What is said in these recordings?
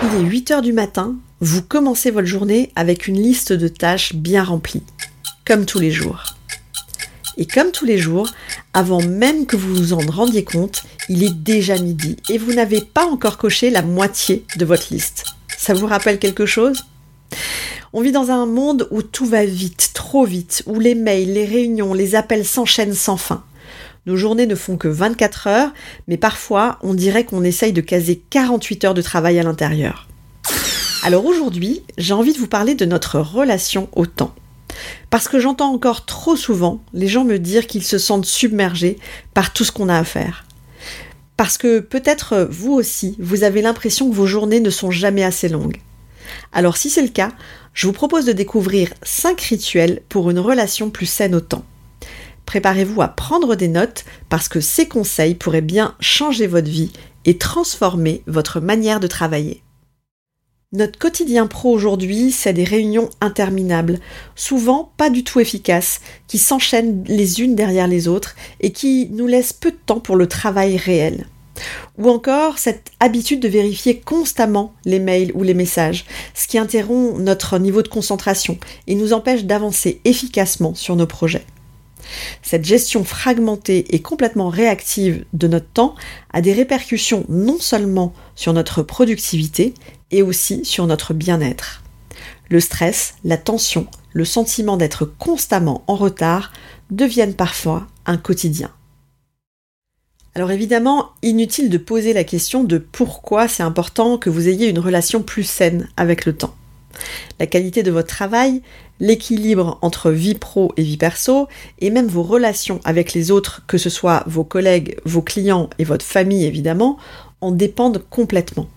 Il est 8 heures du matin, vous commencez votre journée avec une liste de tâches bien remplie, comme tous les jours. Et comme tous les jours, avant même que vous vous en rendiez compte, il est déjà midi et vous n'avez pas encore coché la moitié de votre liste. Ça vous rappelle quelque chose? On vit dans un monde où tout va vite, trop vite, où les mails, les réunions, les appels s'enchaînent sans fin. Nos journées ne font que 24 heures, mais parfois on dirait qu'on essaye de caser 48 heures de travail à l'intérieur. Alors aujourd'hui, j'ai envie de vous parler de notre relation au temps. Parce que j'entends encore trop souvent les gens me dire qu'ils se sentent submergés par tout ce qu'on a à faire. Parce que peut-être vous aussi, vous avez l'impression que vos journées ne sont jamais assez longues. Alors si c'est le cas, je vous propose de découvrir 5 rituels pour une relation plus saine au temps préparez-vous à prendre des notes parce que ces conseils pourraient bien changer votre vie et transformer votre manière de travailler. Notre quotidien pro aujourd'hui, c'est des réunions interminables, souvent pas du tout efficaces, qui s'enchaînent les unes derrière les autres et qui nous laissent peu de temps pour le travail réel. Ou encore cette habitude de vérifier constamment les mails ou les messages, ce qui interrompt notre niveau de concentration et nous empêche d'avancer efficacement sur nos projets. Cette gestion fragmentée et complètement réactive de notre temps a des répercussions non seulement sur notre productivité, et aussi sur notre bien-être. Le stress, la tension, le sentiment d'être constamment en retard deviennent parfois un quotidien. Alors évidemment, inutile de poser la question de pourquoi c'est important que vous ayez une relation plus saine avec le temps. La qualité de votre travail, l'équilibre entre vie pro et vie perso, et même vos relations avec les autres, que ce soit vos collègues, vos clients et votre famille évidemment, en dépendent complètement.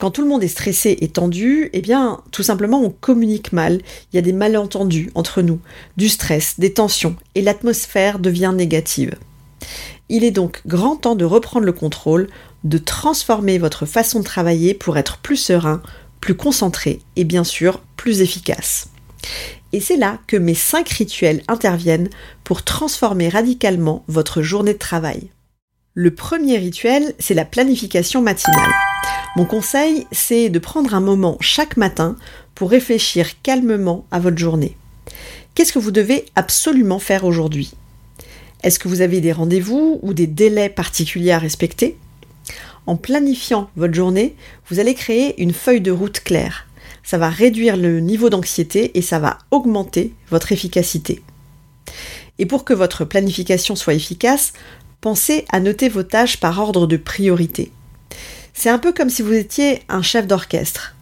Quand tout le monde est stressé et tendu, eh bien, tout simplement, on communique mal, il y a des malentendus entre nous, du stress, des tensions, et l'atmosphère devient négative. Il est donc grand temps de reprendre le contrôle, de transformer votre façon de travailler pour être plus serein, plus concentré et bien sûr plus efficace. Et c'est là que mes 5 rituels interviennent pour transformer radicalement votre journée de travail. Le premier rituel, c'est la planification matinale. Mon conseil, c'est de prendre un moment chaque matin pour réfléchir calmement à votre journée. Qu'est-ce que vous devez absolument faire aujourd'hui? Est-ce que vous avez des rendez-vous ou des délais particuliers à respecter? En planifiant votre journée, vous allez créer une feuille de route claire. Ça va réduire le niveau d'anxiété et ça va augmenter votre efficacité. Et pour que votre planification soit efficace, pensez à noter vos tâches par ordre de priorité. C'est un peu comme si vous étiez un chef d'orchestre.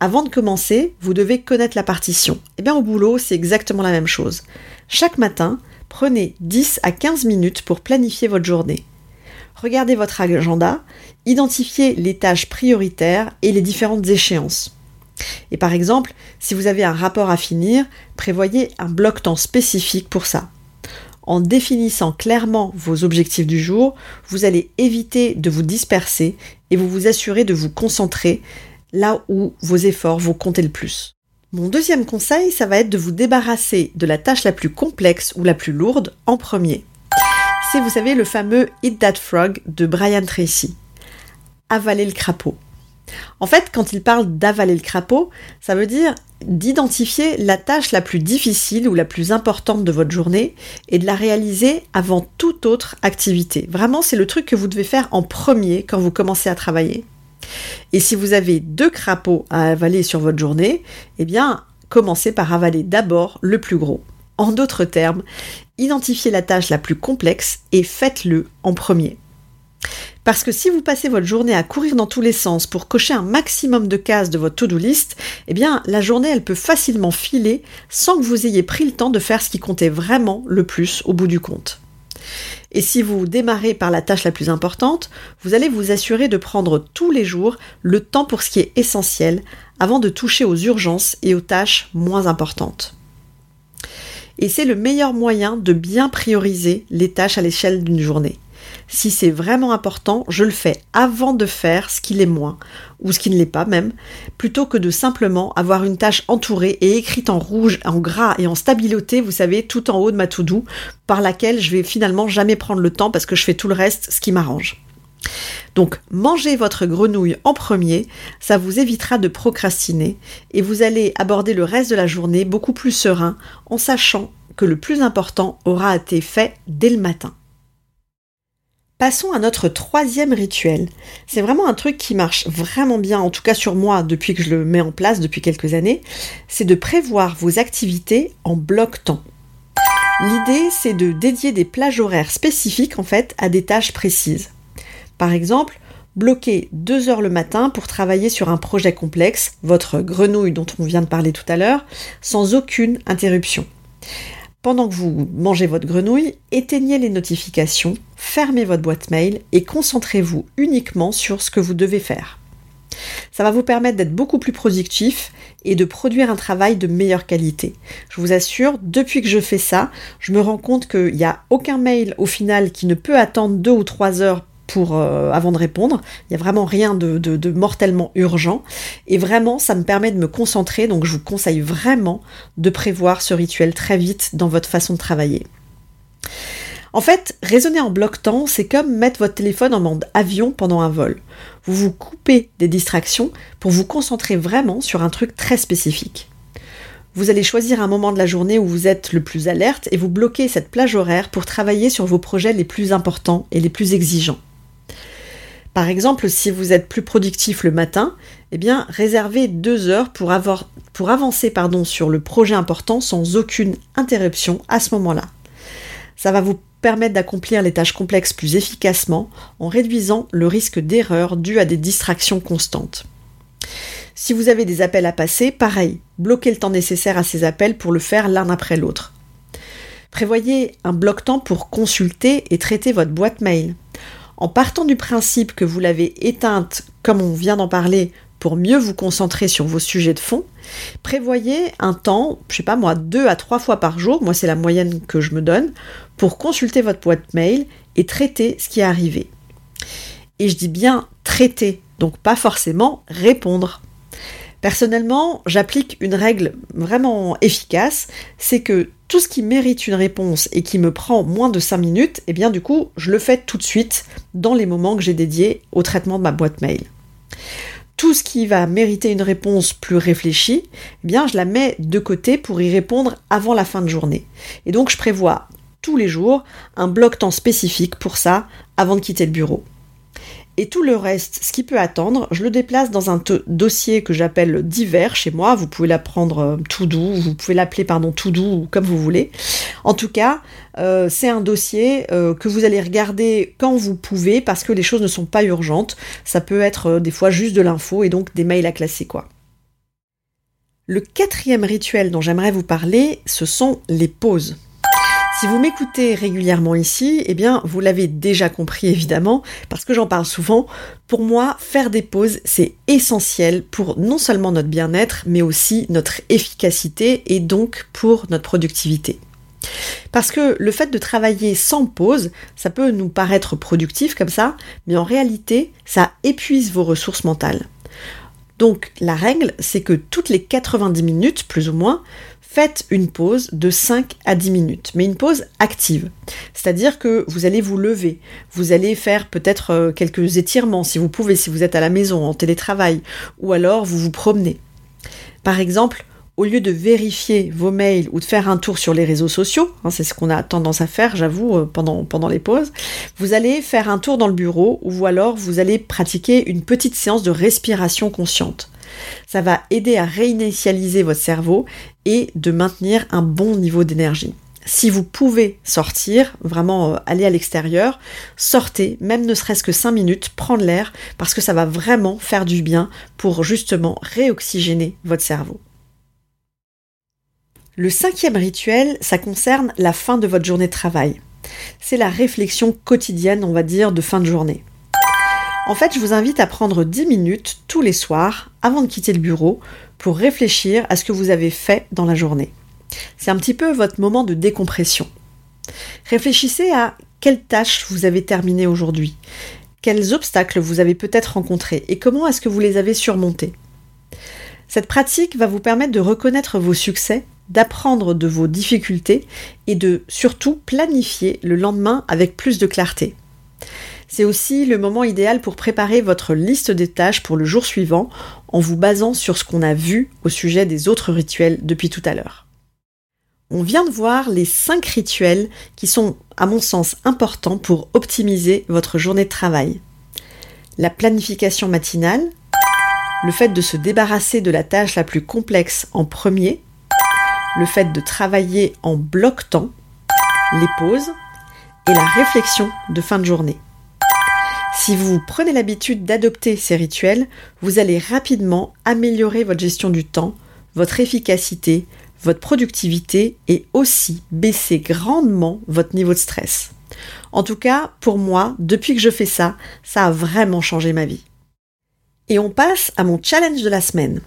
Avant de commencer, vous devez connaître la partition. Et eh bien au boulot, c'est exactement la même chose. Chaque matin, prenez 10 à 15 minutes pour planifier votre journée regardez votre agenda, identifiez les tâches prioritaires et les différentes échéances. Et par exemple, si vous avez un rapport à finir, prévoyez un bloc temps spécifique pour ça. En définissant clairement vos objectifs du jour, vous allez éviter de vous disperser et vous vous assurez de vous concentrer là où vos efforts vont compter le plus. Mon deuxième conseil, ça va être de vous débarrasser de la tâche la plus complexe ou la plus lourde en premier vous savez, le fameux Eat That Frog de Brian Tracy. Avaler le crapaud. En fait, quand il parle d'avaler le crapaud, ça veut dire d'identifier la tâche la plus difficile ou la plus importante de votre journée et de la réaliser avant toute autre activité. Vraiment, c'est le truc que vous devez faire en premier quand vous commencez à travailler. Et si vous avez deux crapauds à avaler sur votre journée, eh bien, commencez par avaler d'abord le plus gros. En d'autres termes, identifiez la tâche la plus complexe et faites-le en premier. Parce que si vous passez votre journée à courir dans tous les sens pour cocher un maximum de cases de votre to-do list, eh bien la journée elle peut facilement filer sans que vous ayez pris le temps de faire ce qui comptait vraiment le plus au bout du compte. Et si vous démarrez par la tâche la plus importante, vous allez vous assurer de prendre tous les jours le temps pour ce qui est essentiel avant de toucher aux urgences et aux tâches moins importantes. Et c'est le meilleur moyen de bien prioriser les tâches à l'échelle d'une journée. Si c'est vraiment important, je le fais avant de faire ce qui l'est moins, ou ce qui ne l'est pas même, plutôt que de simplement avoir une tâche entourée et écrite en rouge, en gras et en stabiloté, vous savez, tout en haut de ma to-do, par laquelle je vais finalement jamais prendre le temps parce que je fais tout le reste, ce qui m'arrange. Donc, mangez votre grenouille en premier, ça vous évitera de procrastiner et vous allez aborder le reste de la journée beaucoup plus serein en sachant que le plus important aura été fait dès le matin. Passons à notre troisième rituel. C'est vraiment un truc qui marche vraiment bien, en tout cas sur moi depuis que je le mets en place depuis quelques années, c'est de prévoir vos activités en bloc temps. L'idée, c'est de dédier des plages horaires spécifiques en fait à des tâches précises. Par exemple, bloquer deux heures le matin pour travailler sur un projet complexe, votre grenouille dont on vient de parler tout à l'heure, sans aucune interruption. Pendant que vous mangez votre grenouille, éteignez les notifications, fermez votre boîte mail et concentrez-vous uniquement sur ce que vous devez faire. Ça va vous permettre d'être beaucoup plus productif et de produire un travail de meilleure qualité. Je vous assure, depuis que je fais ça, je me rends compte qu'il n'y a aucun mail au final qui ne peut attendre deux ou trois heures euh, avant de répondre. Il n'y a vraiment rien de, de, mortellement urgent. Et vraiment, ça me permet de me concentrer. Donc, je vous conseille vraiment de prévoir ce rituel très vite dans votre façon de travailler. En fait, raisonner en bloc temps, c'est comme mettre votre téléphone en mode avion pendant un vol. Vous vous coupez des distractions pour vous concentrer vraiment sur un truc très spécifique. Vous allez choisir un moment de la journée où vous êtes le plus alerte et vous bloquez cette plage horaire pour travailler sur vos projets les plus importants et les plus exigeants. Par exemple, si vous êtes plus productif le matin, eh réservez deux heures pour, avancer sur le projet important sans aucune interruption à ce moment-là. Ça va vous permettre d'accomplir les tâches complexes plus efficacement en réduisant le risque d'erreur dû à des distractions constantes. Si vous avez des appels à passer, pareil, bloquez le temps nécessaire à ces appels pour le faire l'un après l'autre. Prévoyez un bloc-temps pour consulter et traiter votre boîte mail. En partant du principe que vous l'avez éteinte, comme on vient d'en parler, pour mieux vous concentrer sur vos sujets de fond, prévoyez un temps, je sais pas moi, deux à trois fois par jour, moi c'est la moyenne que je me donne, pour consulter votre boîte mail et traiter ce qui est arrivé. Et je dis bien traiter, donc pas forcément répondre. Personnellement, j'applique une règle vraiment efficace, c'est que tout ce qui mérite une réponse et qui me prend moins de 5 minutes, eh bien du coup, je le fais tout de suite dans les moments que j'ai dédiés au traitement de ma boîte mail. Tout ce qui va mériter une réponse plus réfléchie, eh bien je la mets de côté pour y répondre avant la fin de journée. Et donc je prévois tous les jours un bloc temps spécifique pour ça avant de quitter le bureau. Et tout le reste, ce qui peut attendre, je le déplace dans un dossier que j'appelle divers chez moi. Vous pouvez l'apprendre euh, tout doux, vous pouvez l'appeler pardon tout doux comme vous voulez. En tout cas, euh, c'est un dossier euh, que vous allez regarder quand vous pouvez parce que les choses ne sont pas urgentes. Ça peut être des fois juste de l'info et donc des mails à classer quoi. Le quatrième rituel dont j'aimerais vous parler, ce sont les pauses. Si vous m'écoutez régulièrement ici, eh bien, vous l'avez déjà compris évidemment, parce que j'en parle souvent. Pour moi, faire des pauses, c'est essentiel pour non seulement notre bien-être, mais aussi notre efficacité et donc pour notre productivité. Parce que le fait de travailler sans pause, ça peut nous paraître productif comme ça, mais en réalité, ça épuise vos ressources mentales. Donc la règle, c'est que toutes les 90 minutes, plus ou moins, faites une pause de 5 à 10 minutes, mais une pause active. C'est-à-dire que vous allez vous lever, vous allez faire peut-être euh, quelques étirements si vous pouvez, si vous êtes à la maison, en télétravail, ou alors vous vous promenez. Par exemple, au lieu de vérifier vos mails ou de faire un tour sur les réseaux sociaux, hein, c'est ce qu'on a tendance à faire, j'avoue, euh, pendant, pendant les pauses, vous allez faire un tour dans le bureau ou alors vous allez pratiquer une petite séance de respiration consciente. Ça va aider à réinitialiser votre cerveau et de maintenir un bon niveau d'énergie. Si vous pouvez sortir, vraiment euh, aller à l'extérieur, sortez, même ne serait-ce que 5 minutes, prendre l'air, parce que ça va vraiment faire du bien pour justement réoxygéner votre cerveau. Le cinquième rituel, ça concerne la fin de votre journée de travail. C'est la réflexion quotidienne, on va dire, de fin de journée. En fait, je vous invite à prendre 10 minutes tous les soirs, avant de quitter le bureau, pour réfléchir à ce que vous avez fait dans la journée. C'est un petit peu votre moment de décompression. Réfléchissez à quelles tâches vous avez terminées aujourd'hui, quels obstacles vous avez peut-être rencontrés et comment est-ce que vous les avez surmontés. Cette pratique va vous permettre de reconnaître vos succès d'apprendre de vos difficultés et de surtout planifier le lendemain avec plus de clarté. C'est aussi le moment idéal pour préparer votre liste des tâches pour le jour suivant en vous basant sur ce qu'on a vu au sujet des autres rituels depuis tout à l'heure. On vient de voir les 5 rituels qui sont, à mon sens, importants pour optimiser votre journée de travail. La planification matinale, le fait de se débarrasser de la tâche la plus complexe en premier, le fait de travailler en bloc-temps, les pauses et la réflexion de fin de journée. Si vous prenez l'habitude d'adopter ces rituels, vous allez rapidement améliorer votre gestion du temps, votre efficacité, votre productivité et aussi baisser grandement votre niveau de stress. En tout cas, pour moi, depuis que je fais ça, ça a vraiment changé ma vie. Et on passe à mon challenge de la semaine.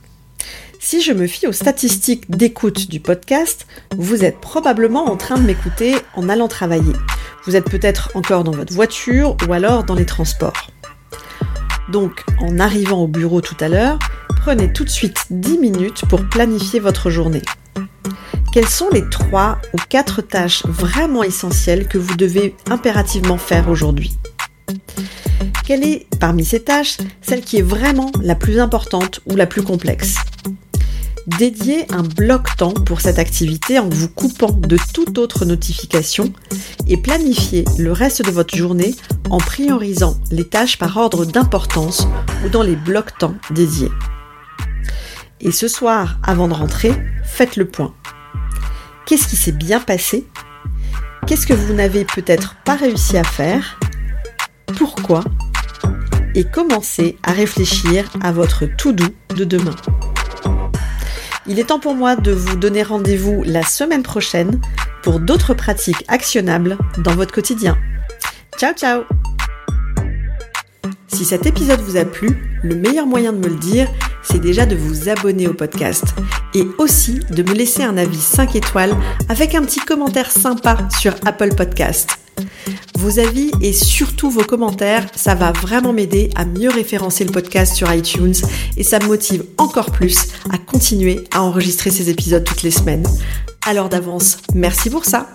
Si je me fie aux statistiques d'écoute du podcast, vous êtes probablement en train de m'écouter en allant travailler. Vous êtes peut-être encore dans votre voiture ou alors dans les transports. Donc, en arrivant au bureau tout à l'heure, prenez tout de suite 10 minutes pour planifier votre journée. Quelles sont les 3 ou 4 tâches vraiment essentielles que vous devez impérativement faire aujourd'hui? Quelle est, parmi ces tâches, celle qui est vraiment la plus importante ou la plus complexe? Dédiez un bloc temps pour cette activité en vous coupant de toute autre notification et planifiez le reste de votre journée en priorisant les tâches par ordre d'importance ou dans les blocs temps dédiés. Et ce soir, avant de rentrer, faites le point. Qu'est-ce qui s'est bien passé? Qu'est-ce que vous n'avez peut-être pas réussi à faire? Pourquoi? Et commencez à réfléchir à votre tout doux de demain. Il est temps pour moi de vous donner rendez-vous la semaine prochaine pour d'autres pratiques actionnables dans votre quotidien. Ciao ciao Si cet épisode vous a plu, le meilleur moyen de me le dire, c'est déjà de vous abonner au podcast et aussi de me laisser un avis 5 étoiles avec un petit commentaire sympa sur Apple Podcast. Vos avis et surtout vos commentaires, ça va vraiment m'aider à mieux référencer le podcast sur iTunes et ça me motive encore plus à continuer à enregistrer ces épisodes toutes les semaines. Alors d'avance, merci pour ça.